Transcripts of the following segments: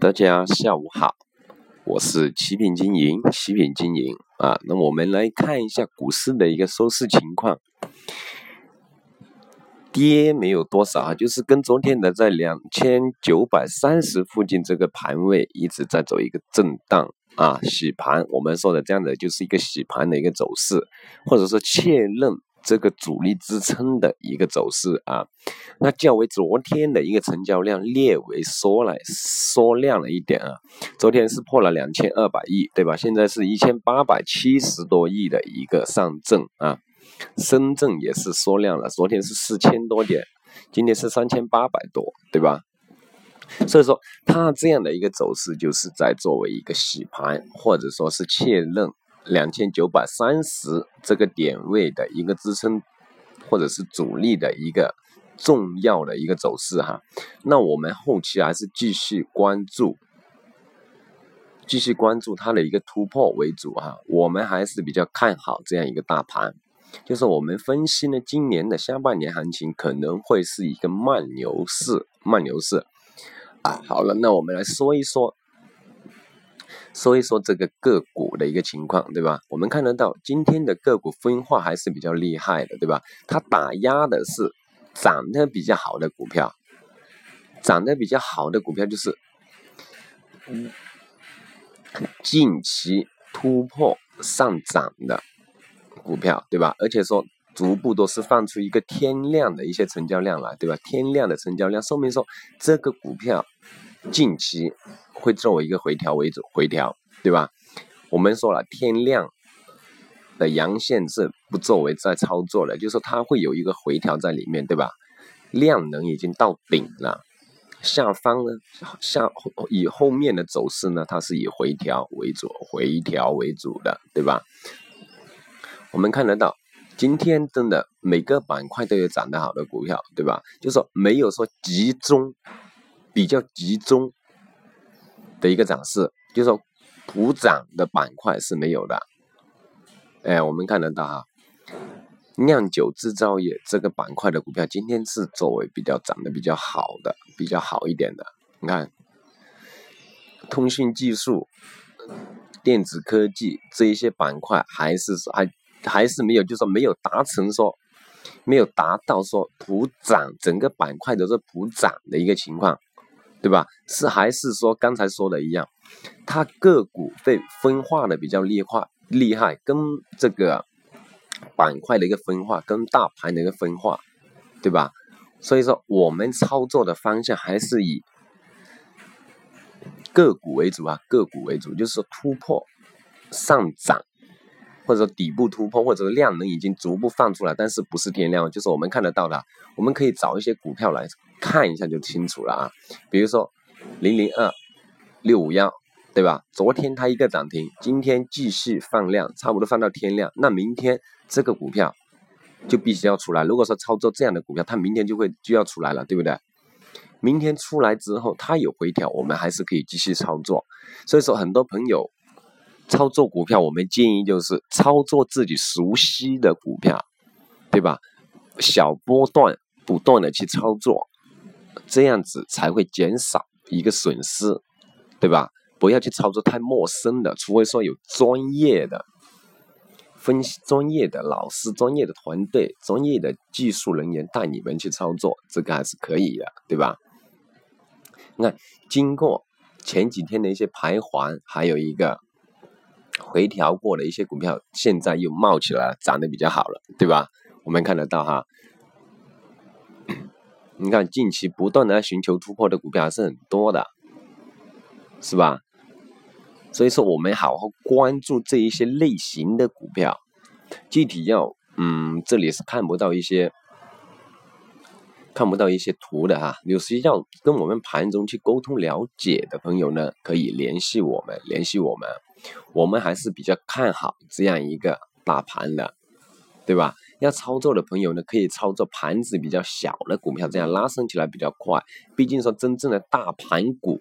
大家下午好，我是奇品经营，奇品经营啊。那我们来看一下股市的一个收市情况，跌没有多少啊，就是跟昨天的在两千九百三十附近这个盘位一直在走一个震荡啊，洗盘。我们说的这样的就是一个洗盘的一个走势，或者说确认。这个主力支撑的一个走势啊，那较为昨天的一个成交量略微缩了缩量了一点啊，昨天是破了两千二百亿，对吧？现在是一千八百七十多亿的一个上证啊，深圳也是缩量了，昨天是四千多点，今天是三千八百多，对吧？所以说它这样的一个走势就是在作为一个洗盘，或者说是确认。两千九百三十这个点位的一个支撑，或者是主力的一个重要的一个走势哈，那我们后期还是继续关注，继续关注它的一个突破为主哈，我们还是比较看好这样一个大盘，就是我们分析呢，今年的下半年行情可能会是一个慢牛市，慢牛市啊，好了，那我们来说一说。说一说这个个股的一个情况，对吧？我们看得到今天的个股分化还是比较厉害的，对吧？它打压的是涨得比较好的股票，涨得比较好的股票就是近期突破上涨的股票，对吧？而且说逐步都是放出一个天量的一些成交量来，对吧？天量的成交量说明说这个股票近期。会作为一个回调为主，回调，对吧？我们说了，天量的阳线是不作为在操作的，就是说它会有一个回调在里面，对吧？量能已经到顶了，下方呢，下以后面的走势呢，它是以回调为主，回调为主的，对吧？我们看得到，今天真的每个板块都有涨得好的股票，对吧？就说没有说集中，比较集中。的一个涨势，就是说普涨的板块是没有的。哎，我们看得到哈，酿酒制造业这个板块的股票今天是作为比较涨得比较好的、比较好一点的。你看，通讯技术、电子科技这一些板块还是说还还是没有，就是说没有达成说没有达到说普涨，整个板块都是普涨的一个情况。对吧？是还是说刚才说的一样，它个股被分化的比较厉害，厉害，跟这个板块的一个分化，跟大盘的一个分化，对吧？所以说我们操作的方向还是以个股为主啊，个股为主，就是突破上涨。或者说底部突破，或者说量能已经逐步放出来，但是不是天量，就是我们看得到的。我们可以找一些股票来看一下就清楚了啊。比如说零零二六五幺，对吧？昨天它一个涨停，今天继续放量，差不多放到天量。那明天这个股票就必须要出来。如果说操作这样的股票，它明天就会就要出来了，对不对？明天出来之后，它有回调，我们还是可以继续操作。所以说，很多朋友。操作股票，我们建议就是操作自己熟悉的股票，对吧？小波段不断的去操作，这样子才会减少一个损失，对吧？不要去操作太陌生的，除非说有专业的分析、专业的老师、专业的团队、专业的技术人员带你们去操作，这个还是可以的，对吧？那经过前几天的一些徘徊，还有一个。回调过的一些股票，现在又冒起来，涨得比较好了，对吧？我们看得到哈，你看近期不断的寻求突破的股票还是很多的，是吧？所以说我们好好关注这一些类型的股票，具体要，嗯，这里是看不到一些。看不到一些图的哈，有需要跟我们盘中去沟通了解的朋友呢，可以联系我们，联系我们，我们还是比较看好这样一个大盘的，对吧？要操作的朋友呢，可以操作盘子比较小的股票，这样拉升起来比较快。毕竟说真正的大盘股、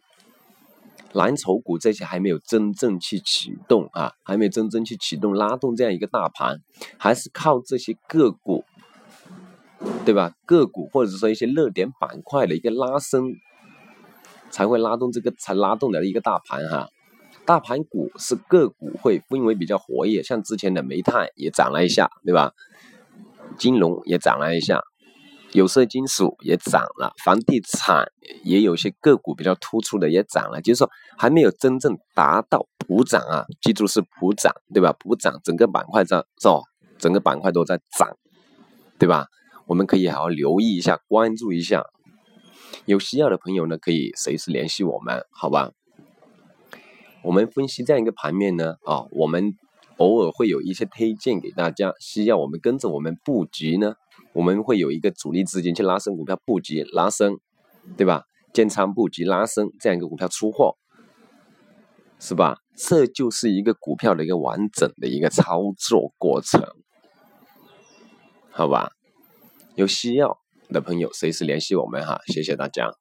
蓝筹股这些还没有真正去启动啊，还没有真正去启动拉动这样一个大盘，还是靠这些个股。对吧？个股或者说一些热点板块的一个拉升，才会拉动这个才拉动的一个大盘哈。大盘股是个股会氛围比较活跃，像之前的煤炭也涨了一下，对吧？金融也涨了一下，有色金属也涨了，房地产也有些个股比较突出的也涨了，就是说还没有真正达到普涨啊，记住是普涨，对吧？普涨，整个板块在是吧？整个板块都在涨，对吧？我们可以好好留意一下，关注一下，有需要的朋友呢，可以随时联系我们，好吧？我们分析这样一个盘面呢，啊，我们偶尔会有一些推荐给大家，需要我们跟着我们布局呢，我们会有一个主力资金去拉升股票布局拉升，对吧？建仓布局拉升这样一个股票出货，是吧？这就是一个股票的一个完整的一个操作过程，好吧？有需要的朋友随时联系我们哈，谢谢大家。